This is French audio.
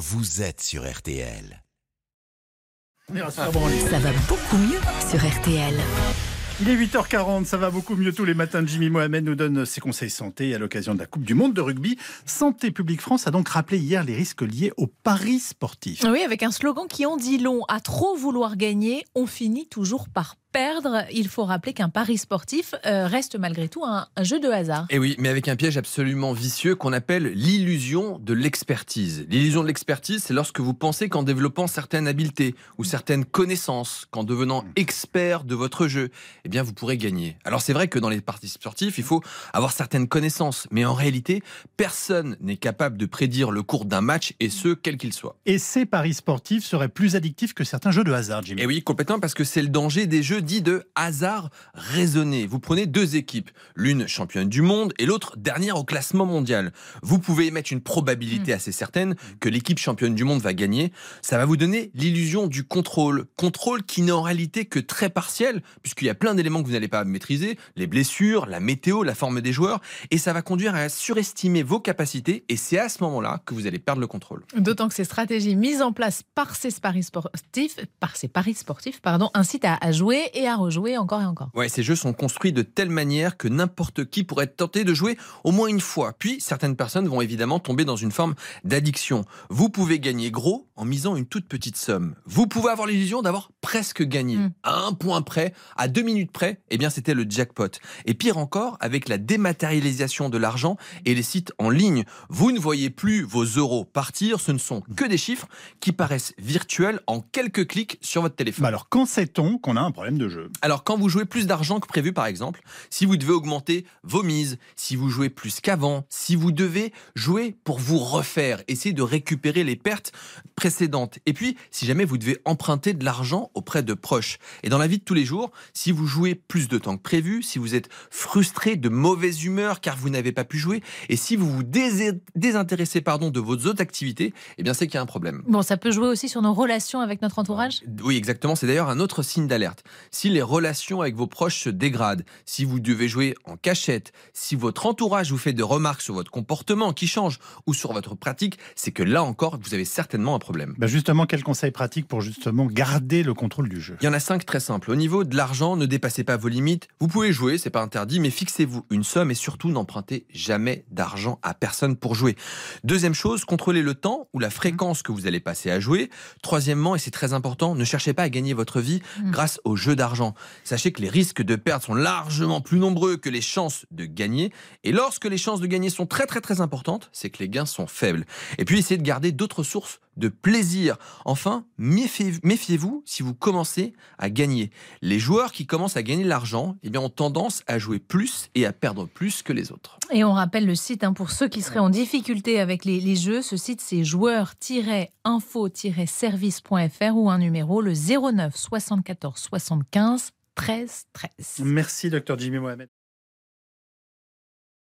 vous êtes sur RTL. Ça va beaucoup mieux sur RTL. Il est 8h40, ça va beaucoup mieux tous les matins. Jimmy Mohamed nous donne ses conseils santé à l'occasion de la Coupe du Monde de rugby. Santé publique France a donc rappelé hier les risques liés aux paris sportifs. Oui, avec un slogan qui en dit long. À trop vouloir gagner, on finit toujours par perdre, il faut rappeler qu'un pari sportif euh, reste malgré tout un, jeu de hasard. Et oui, mais avec un piège absolument vicieux qu'on appelle l'illusion de l'expertise. L'illusion de l'expertise, c'est lorsque vous pensez qu'en développant certaines habiletés ou certaines connaissances, qu'en devenant expert de votre jeu, eh bien vous pourrez gagner. Alors c'est vrai que dans les paris sportifs, il faut avoir certaines connaissances, mais en réalité, personne n'est capable de prédire le cours d'un match et ce quel qu'il soit. Et ces paris sportifs seraient plus addictifs que certains jeux de hasard, Jimmy. Et oui, complètement parce que c'est le danger des jeux dit de hasard raisonné. Vous prenez deux équipes, l'une championne du monde et l'autre dernière au classement mondial. Vous pouvez émettre une probabilité mm. assez certaine que l'équipe championne du monde va gagner. Ça va vous donner l'illusion du contrôle. Contrôle qui n'est en réalité que très partiel, puisqu'il y a plein d'éléments que vous n'allez pas maîtriser, les blessures, la météo, la forme des joueurs, et ça va conduire à surestimer vos capacités, et c'est à ce moment-là que vous allez perdre le contrôle. D'autant que ces stratégies mises en place par ces paris sportifs, par ces paris sportifs, pardon, incitent à jouer et à rejouer encore et encore. Ouais, ces jeux sont construits de telle manière que n'importe qui pourrait être tenté de jouer au moins une fois. Puis certaines personnes vont évidemment tomber dans une forme d'addiction. Vous pouvez gagner gros en misant une toute petite somme. Vous pouvez avoir l'illusion d'avoir presque gagné. Hmm. À un point près, à deux minutes près, eh bien c'était le jackpot. Et pire encore, avec la dématérialisation de l'argent et les sites en ligne, vous ne voyez plus vos euros partir, ce ne sont que des chiffres qui paraissent virtuels en quelques clics sur votre téléphone. alors quand sait-on qu'on a un problème de jeu alors, quand vous jouez plus d'argent que prévu, par exemple, si vous devez augmenter vos mises, si vous jouez plus qu'avant, si vous devez jouer pour vous refaire, essayer de récupérer les pertes précédentes, et puis si jamais vous devez emprunter de l'argent auprès de proches. Et dans la vie de tous les jours, si vous jouez plus de temps que prévu, si vous êtes frustré, de mauvaise humeur car vous n'avez pas pu jouer, et si vous vous désintéressez pardon, de vos autres activités, eh bien c'est qu'il y a un problème. Bon, ça peut jouer aussi sur nos relations avec notre entourage? Oui, exactement. C'est d'ailleurs un autre signe d'alerte. Si les relations avec vos proches se dégradent, si vous devez jouer en cachette, si votre entourage vous fait des remarques sur votre comportement qui change ou sur votre pratique, c'est que là encore, vous avez certainement un problème. Bah justement, quels conseils pratiques pour justement garder le contrôle du jeu? Il y en a cinq très simples. Au niveau de l'argent, ne dépassez pas vos limites. Vous pouvez jouer, c'est pas interdit, mais fixez-vous une somme et surtout n'empruntez jamais d'argent à personne pour jouer. Deuxième chose, contrôlez le temps ou la fréquence que vous allez passer à jouer. Troisièmement, et c'est très important, ne cherchez pas à gagner votre vie mmh. grâce au jeu Sachez que les risques de perdre sont largement plus nombreux que les chances de gagner. Et lorsque les chances de gagner sont très très très importantes, c'est que les gains sont faibles. Et puis essayez de garder d'autres sources de plaisir. Enfin, méfiez-vous si vous commencez à gagner. Les joueurs qui commencent à gagner de l'argent eh bien, ont tendance à jouer plus et à perdre plus que les autres. Et on rappelle le site hein, pour ceux qui seraient en difficulté avec les, les jeux. Ce site, c'est joueurs-info-service.fr ou un numéro, le 09 74 75 13 13. Merci, docteur Jimmy Mohamed.